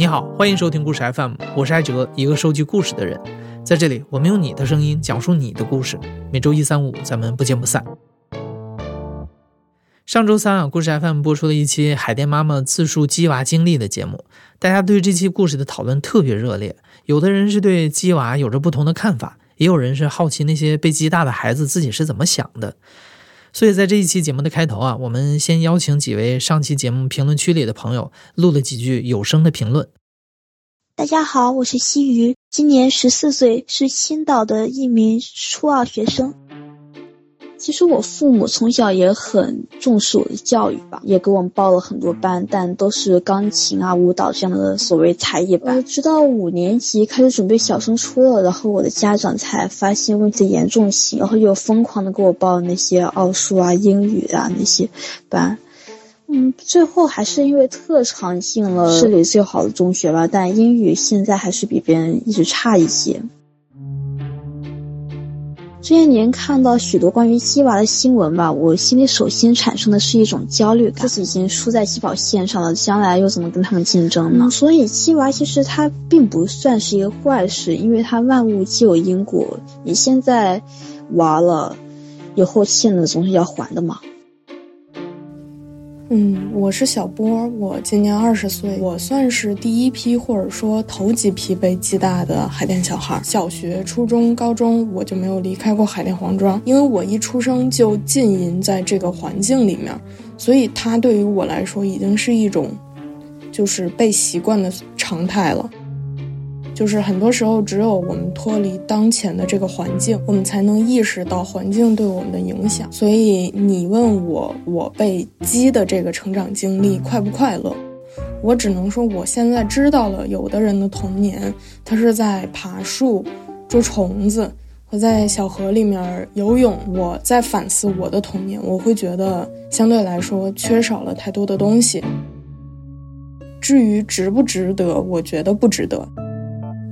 你好，欢迎收听故事 FM，我是艾哲，一个收集故事的人。在这里，我们用你的声音讲述你的故事。每周一、三、五，咱们不见不散。上周三啊，故事 FM 播出了一期海淀妈妈自述鸡娃经历的节目，大家对这期故事的讨论特别热烈。有的人是对鸡娃有着不同的看法，也有人是好奇那些被鸡大的孩子自己是怎么想的。所以在这一期节目的开头啊，我们先邀请几位上期节目评论区里的朋友录了几句有声的评论。大家好，我是西鱼，今年十四岁，是青岛的一名初二学生。其实我父母从小也很重视我的教育吧，也给我们报了很多班，但都是钢琴啊、舞蹈这样的所谓才艺班。直到五年级开始准备小升初了，然后我的家长才发现问题的严重性，然后又疯狂的给我报那些奥数啊、英语啊那些班。嗯，最后还是因为特长进了市里最好的中学吧，但英语现在还是比别人一直差一些。这些年看到许多关于鸡娃的新闻吧，我心里首先产生的是一种焦虑感，自己已经输在起跑线上了，将来又怎么跟他们竞争呢？所以鸡娃其实它并不算是一个坏事，因为它万物皆有因果，你现在娃了，以后欠的总是要还的嘛。嗯，我是小波，我今年二十岁，我算是第一批或者说头几批被暨大的海淀小孩。小学、初中、高中我就没有离开过海淀黄庄，因为我一出生就浸淫在这个环境里面，所以它对于我来说已经是一种，就是被习惯的常态了。就是很多时候，只有我们脱离当前的这个环境，我们才能意识到环境对我们的影响。所以你问我，我被鸡的这个成长经历快不快乐？我只能说，我现在知道了，有的人的童年，他是在爬树、捉虫子和在小河里面游泳。我在反思我的童年，我会觉得相对来说缺少了太多的东西。至于值不值得，我觉得不值得。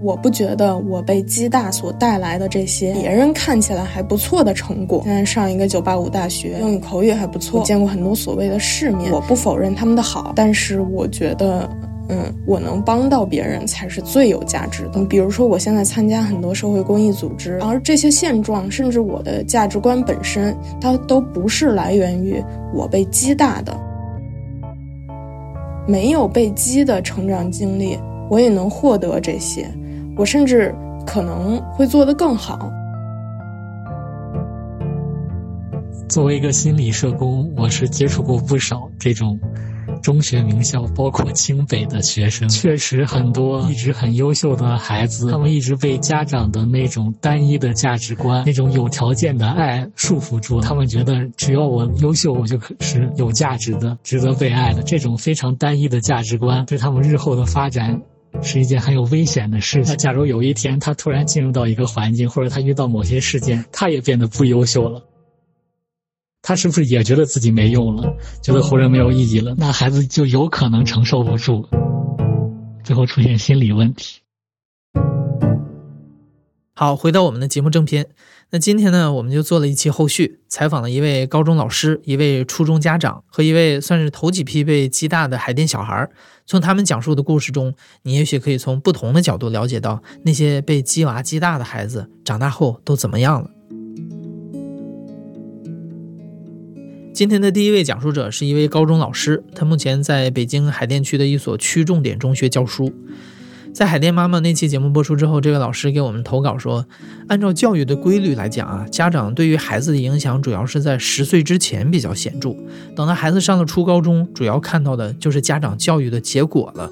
我不觉得我被鸡大所带来的这些别人看起来还不错的成果，现在上一个九八五大学，英语口语还不错，见过很多所谓的世面。我不否认他们的好，但是我觉得，嗯，我能帮到别人才是最有价值的。比如说，我现在参加很多社会公益组织，而这些现状，甚至我的价值观本身，它都不是来源于我被鸡大的，没有被鸡的成长经历，我也能获得这些。我甚至可能会做得更好。作为一个心理社工，我是接触过不少这种中学名校，包括清北的学生。确实，很多一直很优秀的孩子，他们一直被家长的那种单一的价值观、那种有条件的爱束缚住。他们觉得，只要我优秀，我就可是有价值的、值得被爱的。这种非常单一的价值观，对他们日后的发展。是一件很有危险的事情。那假如有一天他突然进入到一个环境，或者他遇到某些事件，他也变得不优秀了，他是不是也觉得自己没用了，觉得活着没有意义了？那孩子就有可能承受不住，最后出现心理问题。好，回到我们的节目正片。那今天呢，我们就做了一期后续，采访了一位高中老师、一位初中家长和一位算是头几批被鸡大的海淀小孩。从他们讲述的故事中，你也许可以从不同的角度了解到那些被鸡娃鸡大的孩子长大后都怎么样了。今天的第一位讲述者是一位高中老师，他目前在北京海淀区的一所区重点中学教书。在海淀妈妈那期节目播出之后，这位老师给我们投稿说，按照教育的规律来讲啊，家长对于孩子的影响主要是在十岁之前比较显著，等到孩子上了初高中，主要看到的就是家长教育的结果了。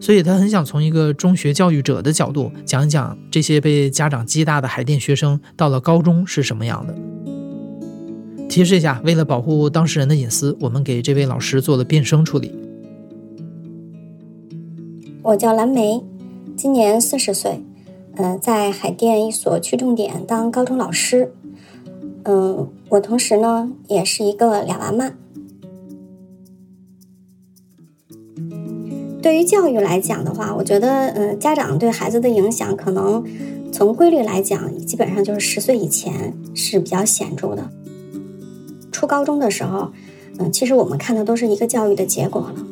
所以他很想从一个中学教育者的角度讲一讲这些被家长激大的海淀学生到了高中是什么样的。提示一下，为了保护当事人的隐私，我们给这位老师做了变声处理。我叫蓝莓，今年四十岁，嗯，在海淀一所区重点当高中老师，嗯，我同时呢也是一个俩娃妈。对于教育来讲的话，我觉得，嗯，家长对孩子的影响，可能从规律来讲，基本上就是十岁以前是比较显著的。初高中的时候，嗯，其实我们看的都是一个教育的结果了。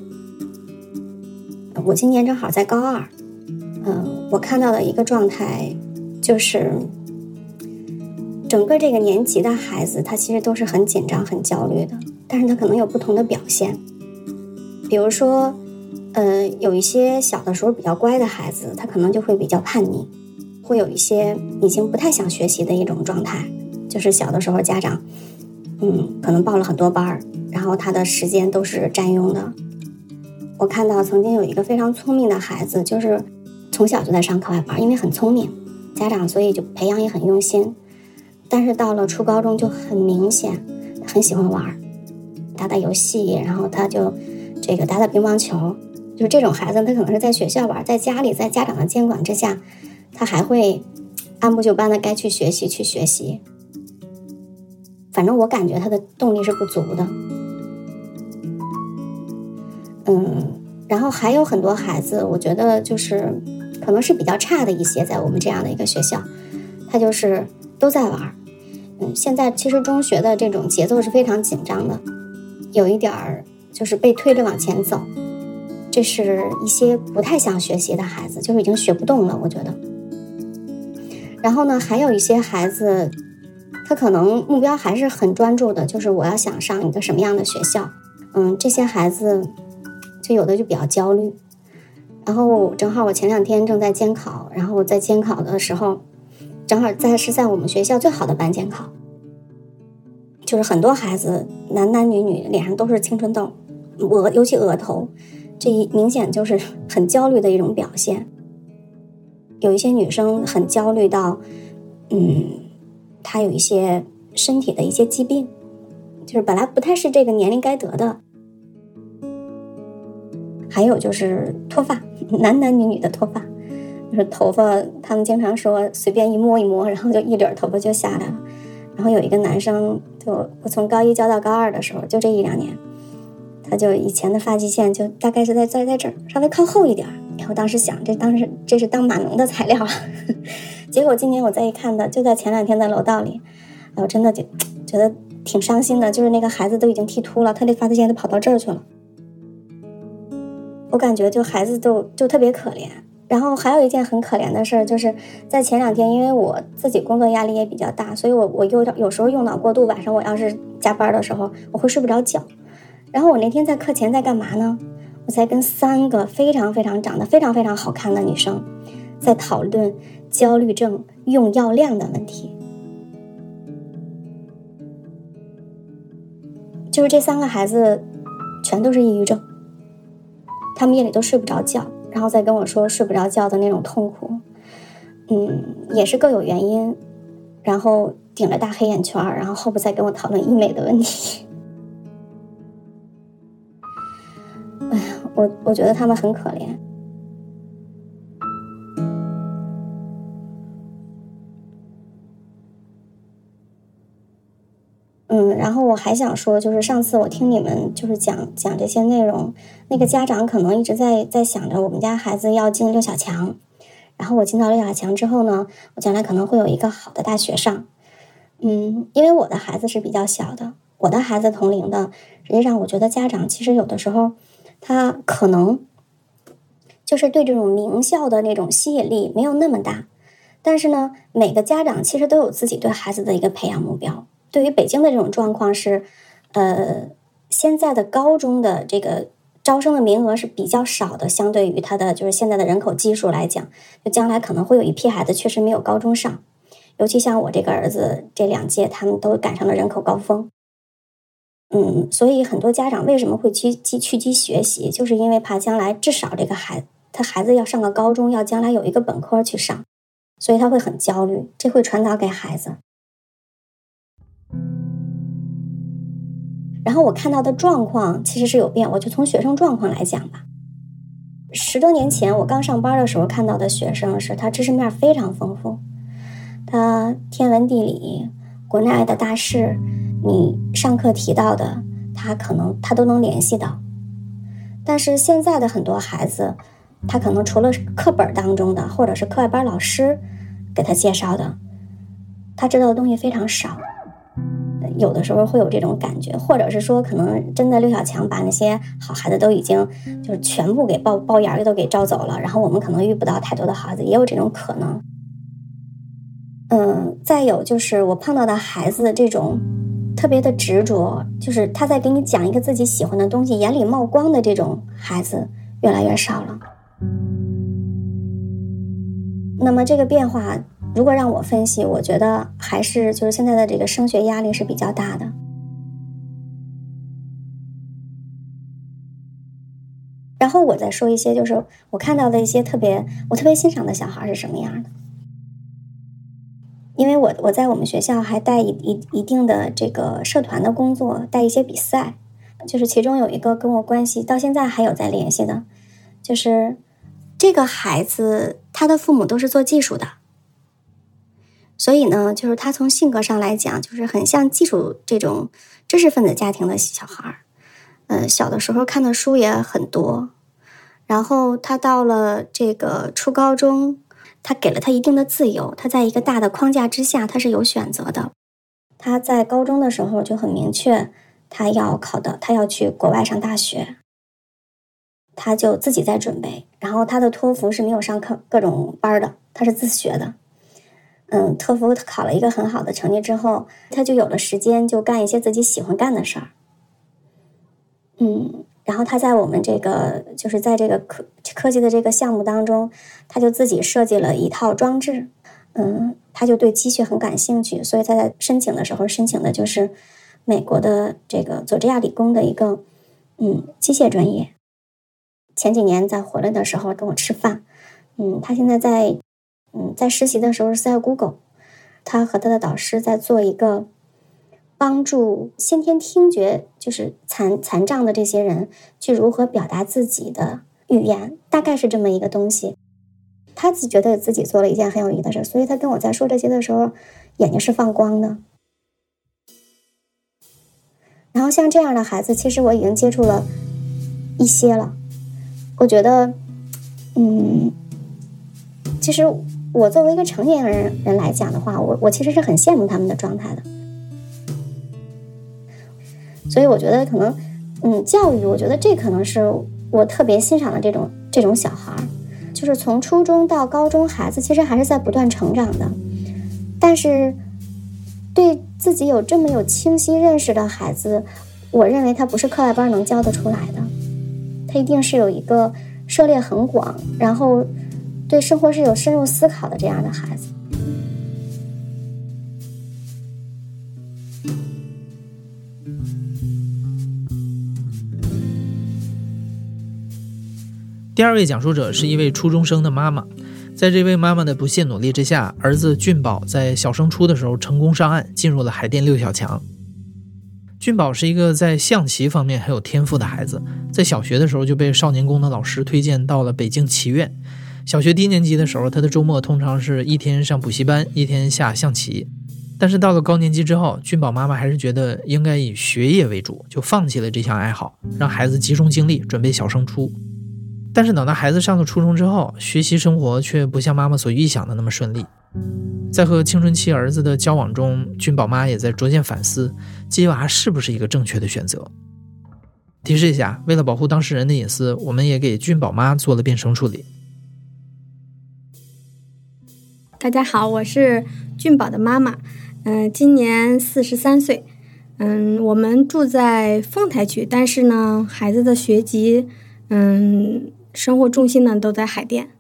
我今年正好在高二，嗯，我看到的一个状态就是，整个这个年级的孩子，他其实都是很紧张、很焦虑的，但是他可能有不同的表现，比如说，呃，有一些小的时候比较乖的孩子，他可能就会比较叛逆，会有一些已经不太想学习的一种状态，就是小的时候家长，嗯，可能报了很多班儿，然后他的时间都是占用的。我看到曾经有一个非常聪明的孩子，就是从小就在上课外班，因为很聪明，家长所以就培养也很用心。但是到了初高中就很明显，很喜欢玩，打打游戏，然后他就这个打打乒乓球。就是这种孩子，他可能是在学校玩，在家里，在家长的监管之下，他还会按部就班的该去学习去学习。反正我感觉他的动力是不足的。嗯，然后还有很多孩子，我觉得就是可能是比较差的一些，在我们这样的一个学校，他就是都在玩儿。嗯，现在其实中学的这种节奏是非常紧张的，有一点儿就是被推着往前走。这是一些不太想学习的孩子，就是已经学不动了，我觉得。然后呢，还有一些孩子，他可能目标还是很专注的，就是我要想上一个什么样的学校。嗯，这些孩子。有的就比较焦虑，然后正好我前两天正在监考，然后在监考的时候，正好在是在我们学校最好的班监考，就是很多孩子男男女女脸上都是青春痘，额尤其额头，这一明显就是 很焦虑的一种表现。有一些女生很焦虑到，嗯，她有一些身体的一些疾病，就是本来不太是这个年龄该得的。还有就是脱发，男男女女的脱发，就是头发，他们经常说随便一摸一摸，然后就一绺头发就下来了。然后有一个男生，就我从高一教到高二的时候，就这一两年，他就以前的发际线就大概是在在在这儿，稍微靠后一点。然后当时想，这当时这是当码农的材料。结果今年我再一看的，就在前两天在楼道里，我真的就觉得挺伤心的，就是那个孩子都已经剃秃了，他的发际线都跑到这儿去了。我感觉就孩子都就特别可怜，然后还有一件很可怜的事儿，就是在前两天，因为我自己工作压力也比较大，所以我我有有时候用脑过度，晚上我要是加班的时候，我会睡不着觉。然后我那天在课前在干嘛呢？我在跟三个非常非常长得非常非常好看的女生，在讨论焦虑症用药量的问题。就是这三个孩子，全都是抑郁症。他们夜里都睡不着觉，然后再跟我说睡不着觉的那种痛苦，嗯，也是各有原因，然后顶着大黑眼圈，然后后边再跟我讨论医美的问题。哎呀，我我觉得他们很可怜。然后我还想说，就是上次我听你们就是讲讲这些内容，那个家长可能一直在在想着我们家孩子要进六小强，然后我进到六小强之后呢，我将来可能会有一个好的大学上。嗯，因为我的孩子是比较小的，我的孩子同龄的，实际上我觉得家长其实有的时候他可能就是对这种名校的那种吸引力没有那么大，但是呢，每个家长其实都有自己对孩子的一个培养目标。对于北京的这种状况是，呃，现在的高中的这个招生的名额是比较少的，相对于它的就是现在的人口基数来讲，就将来可能会有一批孩子确实没有高中上，尤其像我这个儿子这两届，他们都赶上了人口高峰。嗯，所以很多家长为什么会去积去积学习，就是因为怕将来至少这个孩他孩子要上个高中，要将来有一个本科去上，所以他会很焦虑，这会传导给孩子。然后我看到的状况其实是有变，我就从学生状况来讲吧。十多年前我刚上班的时候看到的学生是他知识面非常丰富，他天文地理、国内的大事，你上课提到的，他可能他都能联系到。但是现在的很多孩子，他可能除了课本当中的，或者是课外班老师给他介绍的，他知道的东西非常少。有的时候会有这种感觉，或者是说，可能真的刘小强把那些好孩子都已经就是全部给包包眼儿都给招走了，然后我们可能遇不到太多的好孩子，也有这种可能。嗯，再有就是我碰到的孩子这种特别的执着，就是他在给你讲一个自己喜欢的东西，眼里冒光的这种孩子越来越少了。那么这个变化。如果让我分析，我觉得还是就是现在的这个升学压力是比较大的。然后我再说一些，就是我看到的一些特别我特别欣赏的小孩是什么样的。因为我我在我们学校还带一一一定的这个社团的工作，带一些比赛，就是其中有一个跟我关系到现在还有在联系的，就是这个孩子他的父母都是做技术的。所以呢，就是他从性格上来讲，就是很像技术这种知识分子家庭的小孩儿。呃，小的时候看的书也很多，然后他到了这个初高中，他给了他一定的自由，他在一个大的框架之下，他是有选择的。他在高中的时候就很明确，他要考的，他要去国外上大学，他就自己在准备。然后他的托福是没有上课各种班的，他是自学的。嗯，托福考了一个很好的成绩之后，他就有了时间，就干一些自己喜欢干的事儿。嗯，然后他在我们这个就是在这个科科技的这个项目当中，他就自己设计了一套装置。嗯，他就对机械很感兴趣，所以他在申请的时候申请的就是美国的这个佐治亚理工的一个嗯机械专业。前几年在回来的时候跟我吃饭，嗯，他现在在。嗯，在实习的时候是在 Google，他和他的导师在做一个帮助先天听觉就是残残障的这些人去如何表达自己的语言，大概是这么一个东西。他自己觉得自己做了一件很有意义的事，所以他跟我在说这些的时候，眼睛是放光的。然后像这样的孩子，其实我已经接触了一些了，我觉得，嗯，其实。我作为一个成年人人来讲的话，我我其实是很羡慕他们的状态的，所以我觉得可能，嗯，教育，我觉得这可能是我特别欣赏的这种这种小孩儿，就是从初中到高中，孩子其实还是在不断成长的，但是对自己有这么有清晰认识的孩子，我认为他不是课外班能教得出来的，他一定是有一个涉猎很广，然后。对生活是有深入思考的这样的孩子。第二位讲述者是一位初中生的妈妈，在这位妈妈的不懈努力之下，儿子俊宝在小升初的时候成功上岸，进入了海淀六小强。俊宝是一个在象棋方面很有天赋的孩子，在小学的时候就被少年宫的老师推荐到了北京棋院。小学低年级的时候，他的周末通常是一天上补习班，一天下象棋。但是到了高年级之后，俊宝妈妈还是觉得应该以学业为主，就放弃了这项爱好，让孩子集中精力准备小升初。但是等到孩子上了初中之后，学习生活却不像妈妈所预想的那么顺利。在和青春期儿子的交往中，俊宝妈也在逐渐反思接娃是不是一个正确的选择。提示一下，为了保护当事人的隐私，我们也给俊宝妈做了变声处理。大家好，我是俊宝的妈妈，嗯，今年四十三岁，嗯，我们住在丰台区，但是呢，孩子的学籍，嗯，生活重心呢都在海淀。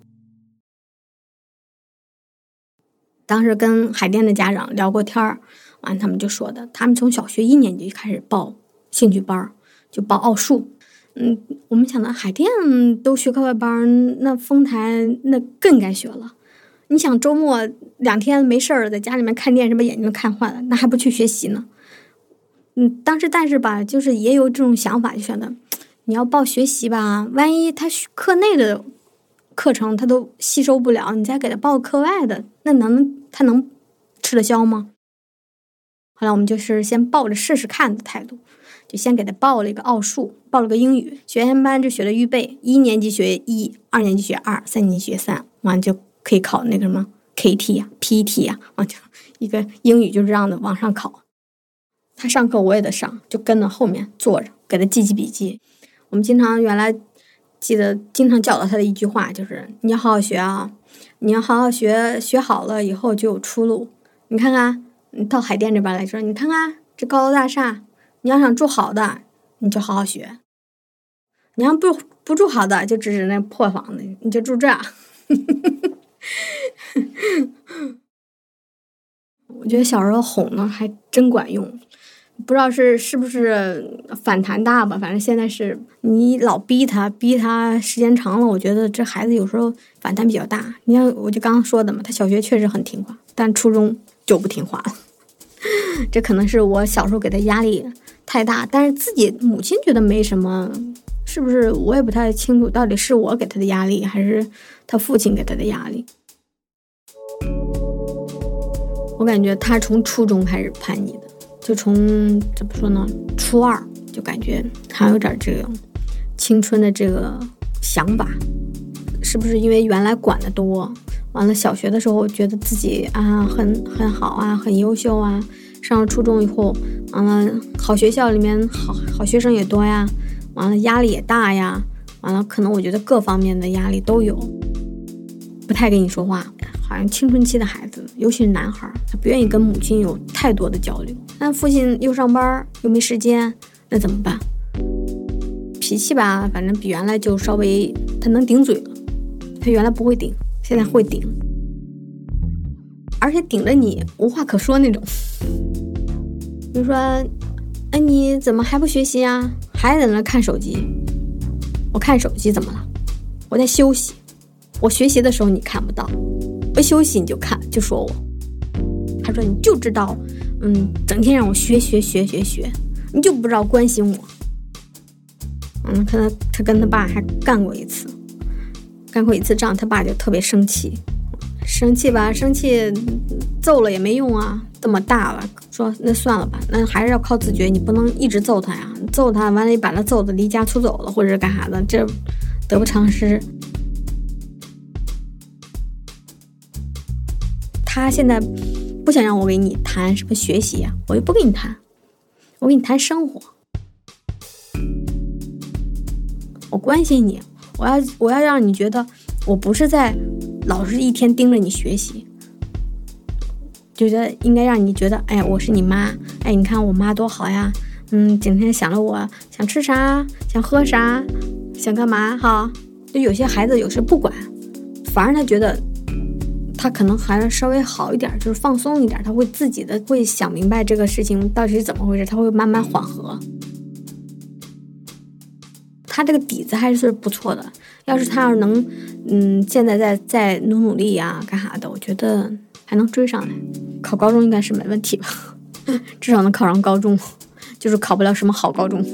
当时跟海淀的家长聊过天儿，完他们就说的，他们从小学一年级开始报兴趣班儿，就报奥数，嗯，我们想到海淀都学课外班，那丰台那更该学了。你想周末两天没事儿，在家里面看电视，把眼睛都看坏了，那还不去学习呢？嗯，当时但是吧，就是也有这种想法，就觉得你要报学习吧，万一他课内的课程他都吸收不了，你再给他报课外的，那能他能吃得消吗？后来我们就是先抱着试试看的态度，就先给他报了一个奥数，报了个英语学前班，就学了预备，一年级学一，二年级学二，三年级学三，完就。可以考那个什么 KT 呀、PT 呀，啊，就一个英语就是这样的往上考。他上课我也得上，就跟着后面坐着给他记记笔记。我们经常原来记得经常教导他的一句话就是：“你要好好学啊，你要好好学，学好了以后就有出路。你看看，你到海淀这边来说，你看看这高楼大厦，你要想住好的，你就好好学；你要不不住好的，就指指那破房子，你就住这。”我觉得小时候哄呢还真管用，不知道是是不是反弹大吧？反正现在是你老逼他，逼他时间长了，我觉得这孩子有时候反弹比较大。你像我就刚刚说的嘛，他小学确实很听话，但初中就不听话了。这可能是我小时候给他压力太大，但是自己母亲觉得没什么，是不是？我也不太清楚，到底是我给他的压力，还是他父亲给他的压力？我感觉他从初中开始叛逆的，就从怎么说呢？初二就感觉还有点这个青春的这个想法，是不是因为原来管的多？完了，小学的时候觉得自己啊很很好啊，很优秀啊。上了初中以后，完了好学校里面好好学生也多呀，完了压力也大呀，完了可能我觉得各方面的压力都有，不太跟你说话。好像青春期的孩子，尤其是男孩，他不愿意跟母亲有太多的交流。那父亲又上班又没时间，那怎么办？脾气吧，反正比原来就稍微他能顶嘴了。他原来不会顶，现在会顶，而且顶着你无话可说那种。比如说，哎，你怎么还不学习啊？还在那看手机？我看手机怎么了？我在休息。我学习的时候你看不到。休息你就看就说我，他说你就知道，嗯，整天让我学学学学学，你就不知道关心我。嗯，他他跟他爸还干过一次，干过一次仗，他爸就特别生气，生气吧，生气，揍了也没用啊，这么大了，说那算了吧，那还是要靠自觉，你不能一直揍他呀，揍他完了，你把他揍的离家出走了，或者干啥的，这得不偿失。他现在不想让我给你谈什么学习呀，我就不跟你谈，我跟你谈生活。我关心你，我要我要让你觉得我不是在老是一天盯着你学习，就觉得应该让你觉得，哎呀，我是你妈，哎，你看我妈多好呀，嗯，整天想着我想吃啥，想喝啥，想干嘛哈。就有些孩子有时不管，反而他觉得。他可能还稍微好一点，就是放松一点，他会自己的会想明白这个事情到底是怎么回事，他会慢慢缓和。他这个底子还是不错的，要是他要是能，嗯，现在再再努努力呀，干啥的，我觉得还能追上来。考高中应该是没问题吧，至少能考上高中，就是考不了什么好高中。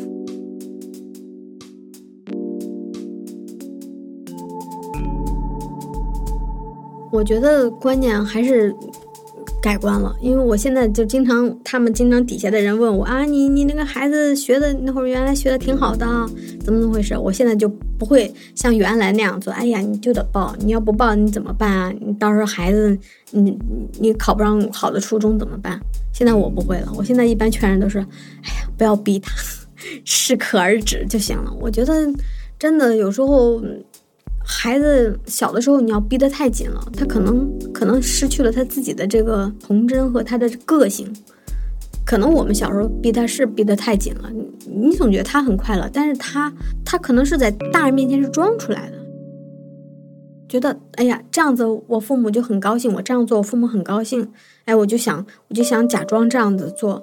我觉得观念还是改观了，因为我现在就经常，他们经常底下的人问我啊，你你那个孩子学的那会儿原来学的挺好的，怎么怎么回事？我现在就不会像原来那样做，哎呀，你就得报，你要不报你怎么办啊？你到时候孩子你你考不上好的初中怎么办？现在我不会了，我现在一般劝人都是，哎呀，不要逼他，适可而止就行了。我觉得真的有时候。孩子小的时候，你要逼得太紧了，他可能可能失去了他自己的这个童真和他的个性。可能我们小时候逼他是逼得太紧了，你你总觉得他很快乐，但是他他可能是在大人面前是装出来的，觉得哎呀这样子我父母就很高兴，我这样做我父母很高兴，哎我就想我就想假装这样子做。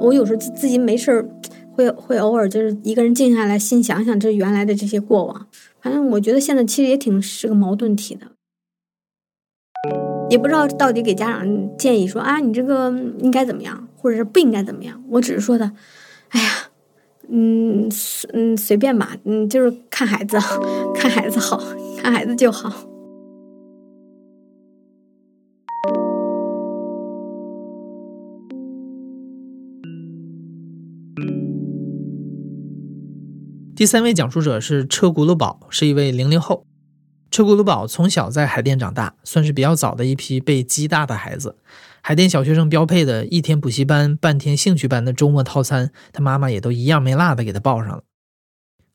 我有时候自自己没事儿。会会偶尔就是一个人静下来，心想想这原来的这些过往。反正我觉得现在其实也挺是个矛盾体的，也不知道到底给家长建议说啊，你这个应该怎么样，或者是不应该怎么样。我只是说的，哎呀，嗯嗯，随便吧，嗯，就是看孩子，看孩子好看孩子就好。第三位讲述者是车轱辘宝，是一位零零后。车轱辘宝从小在海淀长大，算是比较早的一批被鸡大的孩子。海淀小学生标配的一天补习班、半天兴趣班的周末套餐，他妈妈也都一样没落的给他报上了。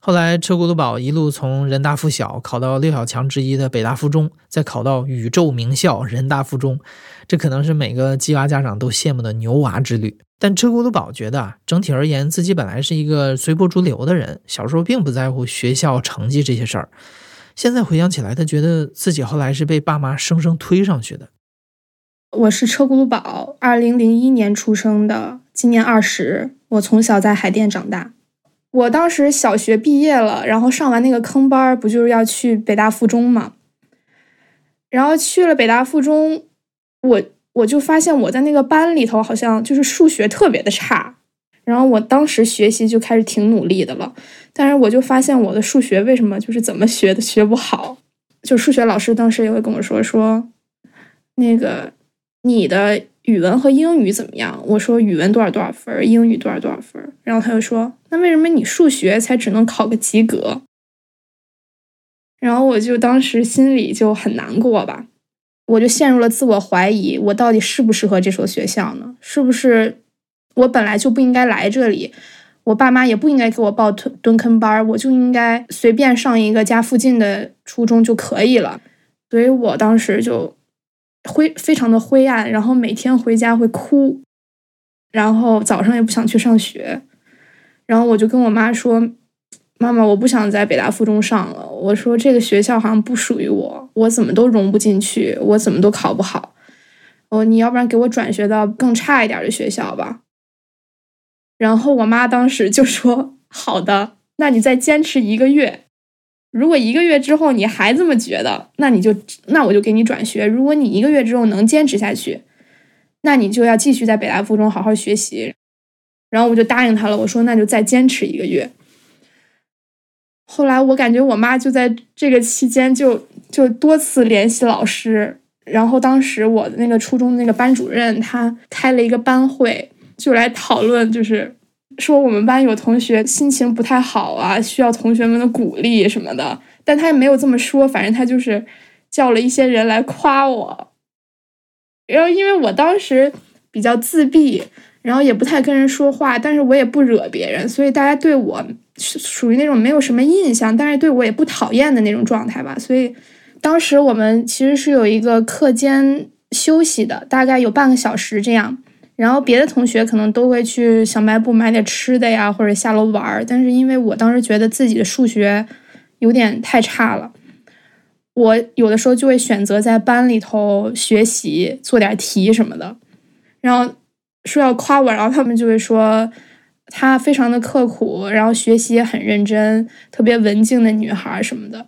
后来车轱辘宝一路从人大附小考到六小强之一的北大附中，再考到宇宙名校人大附中，这可能是每个鸡娃家长都羡慕的牛娃之旅。但车轱辘宝觉得啊，整体而言自己本来是一个随波逐流的人，小时候并不在乎学校成绩这些事儿。现在回想起来，他觉得自己后来是被爸妈生生推上去的。我是车轱辘宝，二零零一年出生的，今年二十。我从小在海淀长大。我当时小学毕业了，然后上完那个坑班，不就是要去北大附中嘛？然后去了北大附中，我我就发现我在那个班里头好像就是数学特别的差。然后我当时学习就开始挺努力的了，但是我就发现我的数学为什么就是怎么学的学不好？就数学老师当时也会跟我说说，那个你的。语文和英语怎么样？我说语文多少多少分，英语多少多少分。然后他就说：“那为什么你数学才只能考个及格？”然后我就当时心里就很难过吧，我就陷入了自我怀疑：我到底适不适合这所学校呢？是不是我本来就不应该来这里？我爸妈也不应该给我报蹲蹲坑班，我就应该随便上一个家附近的初中就可以了。所以我当时就。灰非常的灰暗，然后每天回家会哭，然后早上也不想去上学，然后我就跟我妈说：“妈妈，我不想在北大附中上了。”我说：“这个学校好像不属于我，我怎么都融不进去，我怎么都考不好。哦，你要不然给我转学到更差一点的学校吧。”然后我妈当时就说：“ 好的，那你再坚持一个月。”如果一个月之后你还这么觉得，那你就那我就给你转学。如果你一个月之后能坚持下去，那你就要继续在北大附中好好学习。然后我就答应他了，我说那就再坚持一个月。后来我感觉我妈就在这个期间就就多次联系老师，然后当时我的那个初中那个班主任他开了一个班会，就来讨论就是。说我们班有同学心情不太好啊，需要同学们的鼓励什么的，但他也没有这么说，反正他就是叫了一些人来夸我。然后因为我当时比较自闭，然后也不太跟人说话，但是我也不惹别人，所以大家对我是属于那种没有什么印象，但是对我也不讨厌的那种状态吧。所以当时我们其实是有一个课间休息的，大概有半个小时这样。然后别的同学可能都会去小卖部买点吃的呀，或者下楼玩儿。但是因为我当时觉得自己的数学有点太差了，我有的时候就会选择在班里头学习，做点题什么的。然后说要夸我，然后他们就会说她非常的刻苦，然后学习也很认真，特别文静的女孩什么的。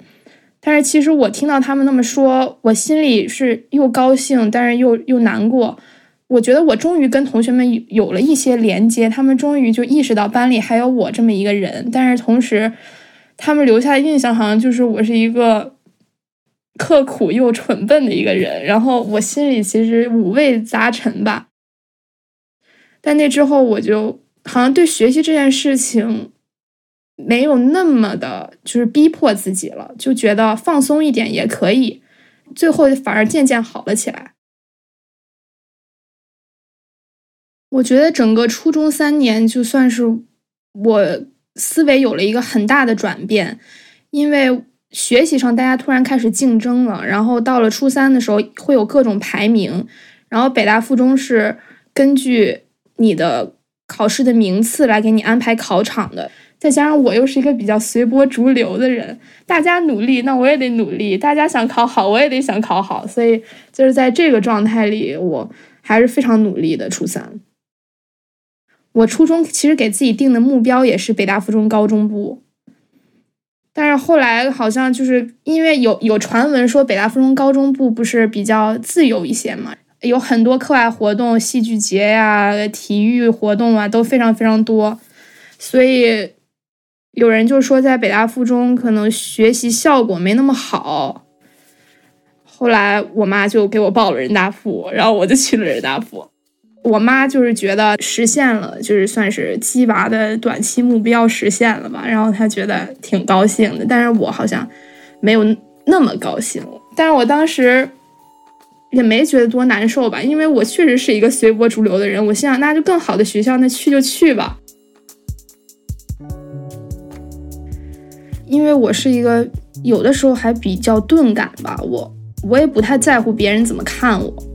但是其实我听到他们那么说，我心里是又高兴，但是又又难过。我觉得我终于跟同学们有了一些连接，他们终于就意识到班里还有我这么一个人。但是同时，他们留下的印象好像就是我是一个刻苦又蠢笨的一个人。然后我心里其实五味杂陈吧。但那之后，我就好像对学习这件事情没有那么的，就是逼迫自己了，就觉得放松一点也可以。最后反而渐渐好了起来。我觉得整个初中三年就算是我思维有了一个很大的转变，因为学习上大家突然开始竞争了，然后到了初三的时候会有各种排名，然后北大附中是根据你的考试的名次来给你安排考场的，再加上我又是一个比较随波逐流的人，大家努力那我也得努力，大家想考好我也得想考好，所以就是在这个状态里，我还是非常努力的初三。我初中其实给自己定的目标也是北大附中高中部，但是后来好像就是因为有有传闻说北大附中高中部不是比较自由一些嘛，有很多课外活动、戏剧节呀、体育活动啊都非常非常多，所以有人就说在北大附中可能学习效果没那么好。后来我妈就给我报了人大附，然后我就去了人大附。我妈就是觉得实现了，就是算是鸡娃的短期目标实现了吧，然后她觉得挺高兴的。但是我好像没有那么高兴。但是我当时也没觉得多难受吧，因为我确实是一个随波逐流的人。我心想，那就更好的学校，那去就去吧。因为我是一个有的时候还比较钝感吧，我我也不太在乎别人怎么看我。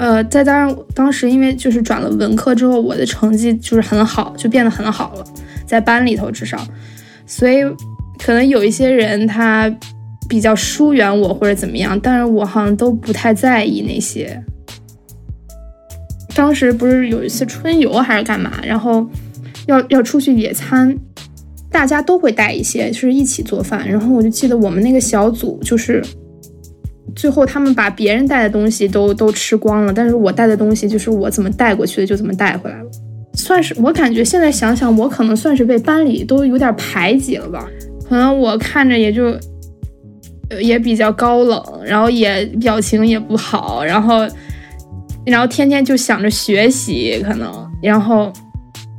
呃，再加上当时因为就是转了文科之后，我的成绩就是很好，就变得很好了，在班里头至少，所以可能有一些人他。比较疏远我或者怎么样，但是我好像都不太在意那些。当时不是有一次春游还是干嘛，然后要要出去野餐，大家都会带一些，就是一起做饭。然后我就记得我们那个小组，就是最后他们把别人带的东西都都吃光了，但是我带的东西就是我怎么带过去的就怎么带回来了。算是我感觉现在想想，我可能算是被班里都有点排挤了吧。可能我看着也就。也比较高冷，然后也表情也不好，然后，然后天天就想着学习，可能，然后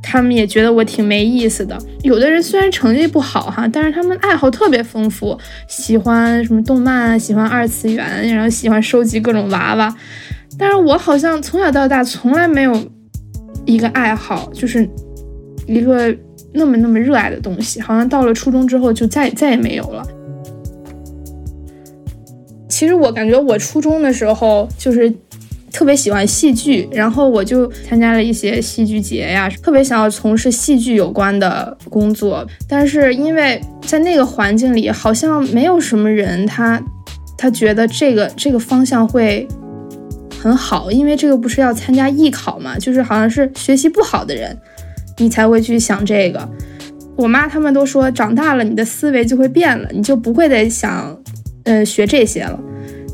他们也觉得我挺没意思的。有的人虽然成绩不好哈，但是他们爱好特别丰富，喜欢什么动漫，喜欢二次元，然后喜欢收集各种娃娃。但是我好像从小到大从来没有一个爱好，就是一个那么那么热爱的东西，好像到了初中之后就再再也没有了。其实我感觉我初中的时候就是特别喜欢戏剧，然后我就参加了一些戏剧节呀，特别想要从事戏剧有关的工作。但是因为在那个环境里，好像没有什么人他他觉得这个这个方向会很好，因为这个不是要参加艺考嘛，就是好像是学习不好的人你才会去想这个。我妈他们都说，长大了你的思维就会变了，你就不会再想。呃，学这些了，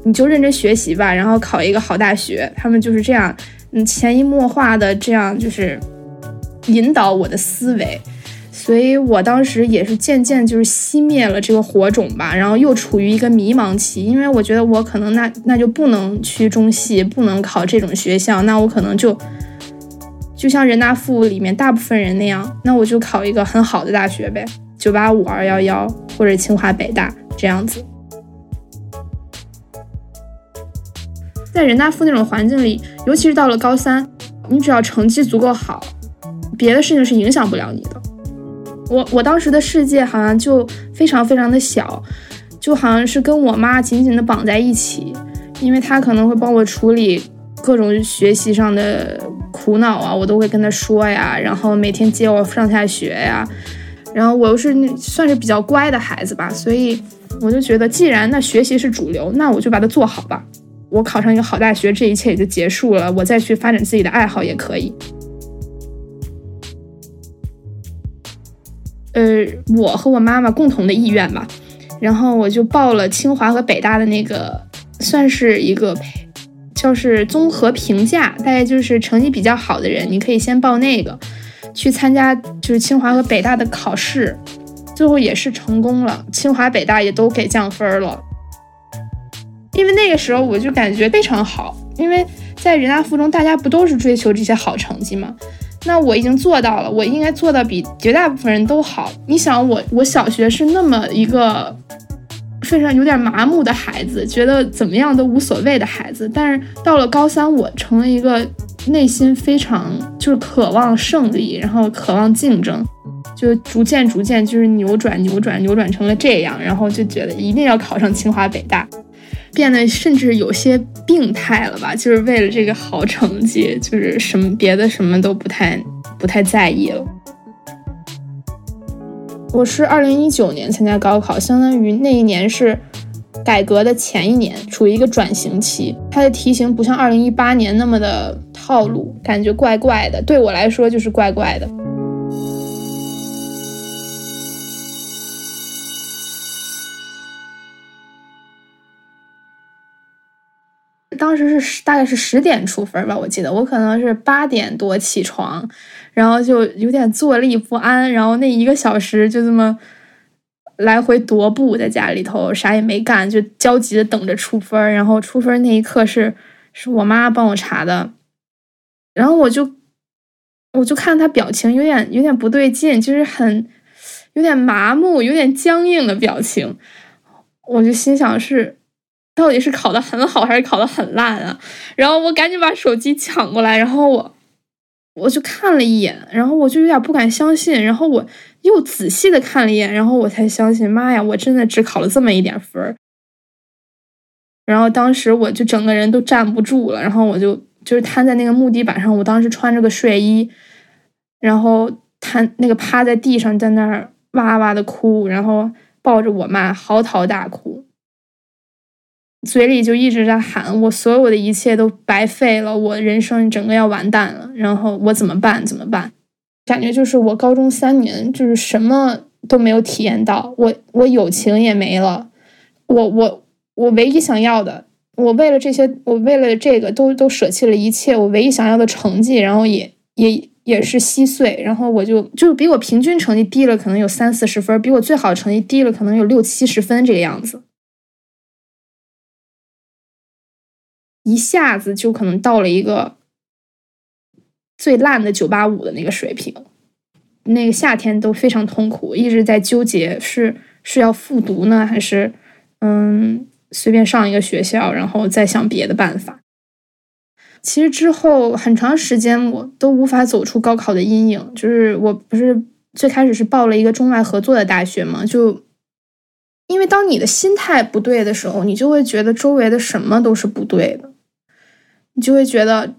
你就认真学习吧，然后考一个好大学。他们就是这样，嗯，潜移默化的这样就是引导我的思维，所以我当时也是渐渐就是熄灭了这个火种吧，然后又处于一个迷茫期，因为我觉得我可能那那就不能去中戏，不能考这种学校，那我可能就就像人大附里面大部分人那样，那我就考一个很好的大学呗，九八五、二幺幺或者清华北大这样子。在人大附那种环境里，尤其是到了高三，你只要成绩足够好，别的事情是影响不了你的。我我当时的世界好像就非常非常的小，就好像是跟我妈紧紧的绑在一起，因为她可能会帮我处理各种学习上的苦恼啊，我都会跟她说呀，然后每天接我上下学呀，然后我又是算是比较乖的孩子吧，所以我就觉得，既然那学习是主流，那我就把它做好吧。我考上一个好大学，这一切也就结束了。我再去发展自己的爱好也可以。呃，我和我妈妈共同的意愿吧，然后我就报了清华和北大的那个，算是一个，就是综合评价，大概就是成绩比较好的人，你可以先报那个，去参加就是清华和北大的考试，最后也是成功了，清华北大也都给降分了。因为那个时候我就感觉非常好，因为在人大附中，大家不都是追求这些好成绩吗？那我已经做到了，我应该做到比绝大部分人都好。你想，我我小学是那么一个非常有点麻木的孩子，觉得怎么样都无所谓的孩子，但是到了高三，我成了一个内心非常就是渴望胜利，然后渴望竞争，就逐渐逐渐就是扭转扭转扭转成了这样，然后就觉得一定要考上清华北大。变得甚至有些病态了吧？就是为了这个好成绩，就是什么别的什么都不太不太在意了。我是二零一九年参加高考，相当于那一年是改革的前一年，处于一个转型期。它的题型不像二零一八年那么的套路，感觉怪怪的。对我来说就是怪怪的。当时是大概是十点出分吧，我记得我可能是八点多起床，然后就有点坐立不安，然后那一个小时就这么来回踱步在家里头，啥也没干，就焦急的等着出分。然后出分那一刻是是我妈帮我查的，然后我就我就看她表情有点有点不对劲，就是很有点麻木、有点僵硬的表情，我就心想是。到底是考的很好还是考的很烂啊？然后我赶紧把手机抢过来，然后我我就看了一眼，然后我就有点不敢相信，然后我又仔细的看了一眼，然后我才相信，妈呀，我真的只考了这么一点分儿。然后当时我就整个人都站不住了，然后我就就是瘫在那个木地板上，我当时穿着个睡衣，然后瘫那个趴在地上，在那儿哇哇的哭，然后抱着我妈嚎啕大哭，嘴里就一直在喊我所有的一切都白费了，我人生整个要完蛋了，然后我怎么办？怎么办？感觉就是我高中三年就是什么都没有体验到，我我友情也没了，我我。我唯一想要的，我为了这些，我为了这个都都舍弃了一切。我唯一想要的成绩，然后也也也是稀碎。然后我就就比我平均成绩低了，可能有三四十分，比我最好的成绩低了，可能有六七十分这个样子。一下子就可能到了一个最烂的九八五的那个水平。那个夏天都非常痛苦，一直在纠结是是要复读呢，还是嗯。随便上一个学校，然后再想别的办法。其实之后很长时间，我都无法走出高考的阴影。就是我不是最开始是报了一个中外合作的大学嘛？就因为当你的心态不对的时候，你就会觉得周围的什么都是不对的。你就会觉得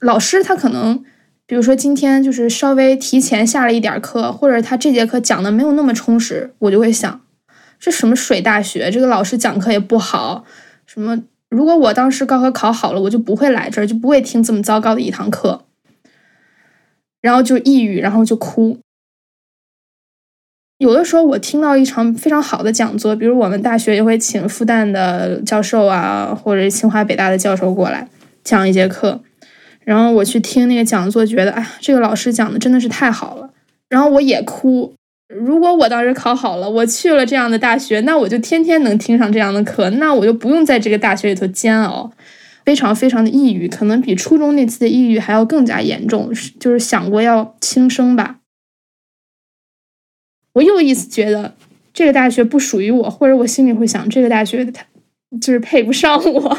老师他可能，比如说今天就是稍微提前下了一点课，或者他这节课讲的没有那么充实，我就会想。这什么水大学？这个老师讲课也不好。什么？如果我当时高考考好了，我就不会来这儿，就不会听这么糟糕的一堂课。然后就抑郁，然后就哭。有的时候我听到一场非常好的讲座，比如我们大学也会请复旦的教授啊，或者清华北大的教授过来讲一节课，然后我去听那个讲座，觉得哎，这个老师讲的真的是太好了。然后我也哭。如果我当时考好了，我去了这样的大学，那我就天天能听上这样的课，那我就不用在这个大学里头煎熬，非常非常的抑郁，可能比初中那次的抑郁还要更加严重，就是想过要轻生吧。我又一次觉得这个大学不属于我，或者我心里会想，这个大学它就是配不上我，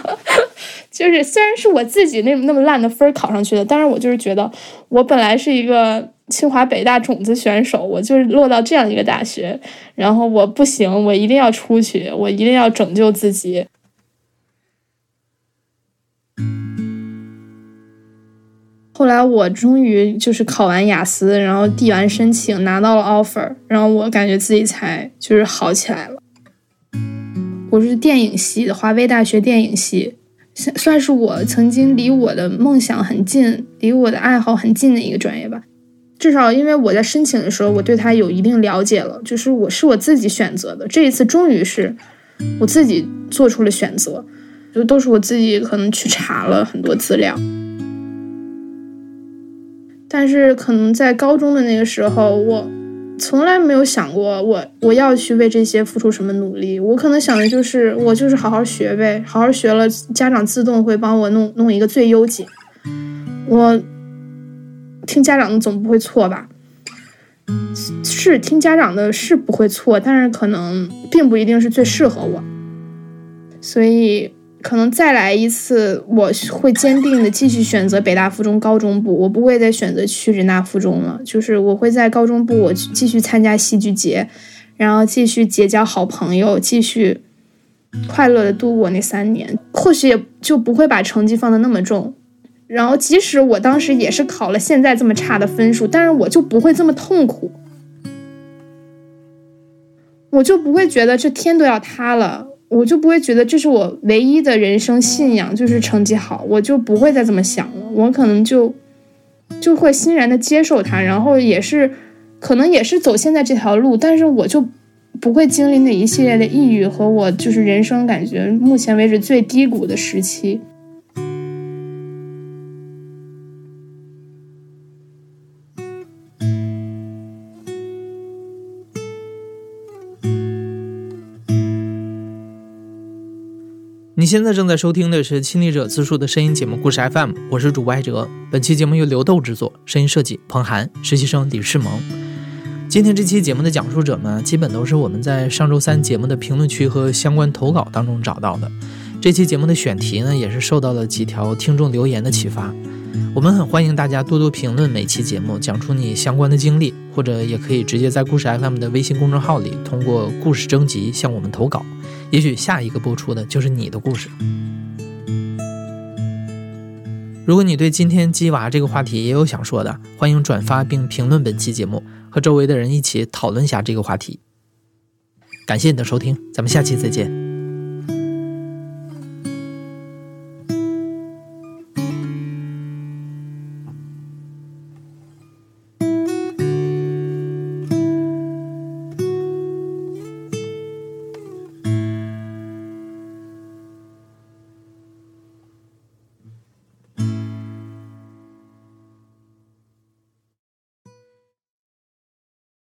就是虽然是我自己那那么烂的分考上去的，但是我就是觉得我本来是一个。清华北大种子选手，我就是落到这样一个大学，然后我不行，我一定要出去，我一定要拯救自己。后来我终于就是考完雅思，然后递完申请，拿到了 offer，然后我感觉自己才就是好起来了。我是电影系的，华威大学电影系，算是我曾经离我的梦想很近，离我的爱好很近的一个专业吧。至少，因为我在申请的时候，我对它有一定了解了，就是我是我自己选择的。这一次终于是我自己做出了选择，就都是我自己可能去查了很多资料。但是，可能在高中的那个时候，我从来没有想过我我要去为这些付出什么努力。我可能想的就是我就是好好学呗，好好学了，家长自动会帮我弄弄一个最优解。我。听家长的总不会错吧？是听家长的是不会错，但是可能并不一定是最适合我，所以可能再来一次，我会坚定的继续选择北大附中高中部，我不会再选择去人大附中了。就是我会在高中部，我继续参加戏剧节，然后继续结交好朋友，继续快乐的度过那三年，或许也就不会把成绩放的那么重。然后，即使我当时也是考了现在这么差的分数，但是我就不会这么痛苦，我就不会觉得这天都要塌了，我就不会觉得这是我唯一的人生信仰，就是成绩好，我就不会再这么想了，我可能就就会欣然的接受它，然后也是可能也是走现在这条路，但是我就不会经历那一系列的抑郁和我就是人生感觉目前为止最低谷的时期。你现在正在收听的是《亲历者自述》的声音节目《故事 FM》，我是主播艾哲。本期节目由刘豆制作，声音设计彭涵，实习生李世萌。今天这期节目的讲述者呢，基本都是我们在上周三节目的评论区和相关投稿当中找到的。这期节目的选题呢，也是受到了几条听众留言的启发。我们很欢迎大家多多评论每期节目，讲出你相关的经历，或者也可以直接在故事 FM 的微信公众号里通过故事征集向我们投稿。也许下一个播出的就是你的故事。如果你对今天鸡娃这个话题也有想说的，欢迎转发并评论本期节目，和周围的人一起讨论下这个话题。感谢你的收听，咱们下期再见。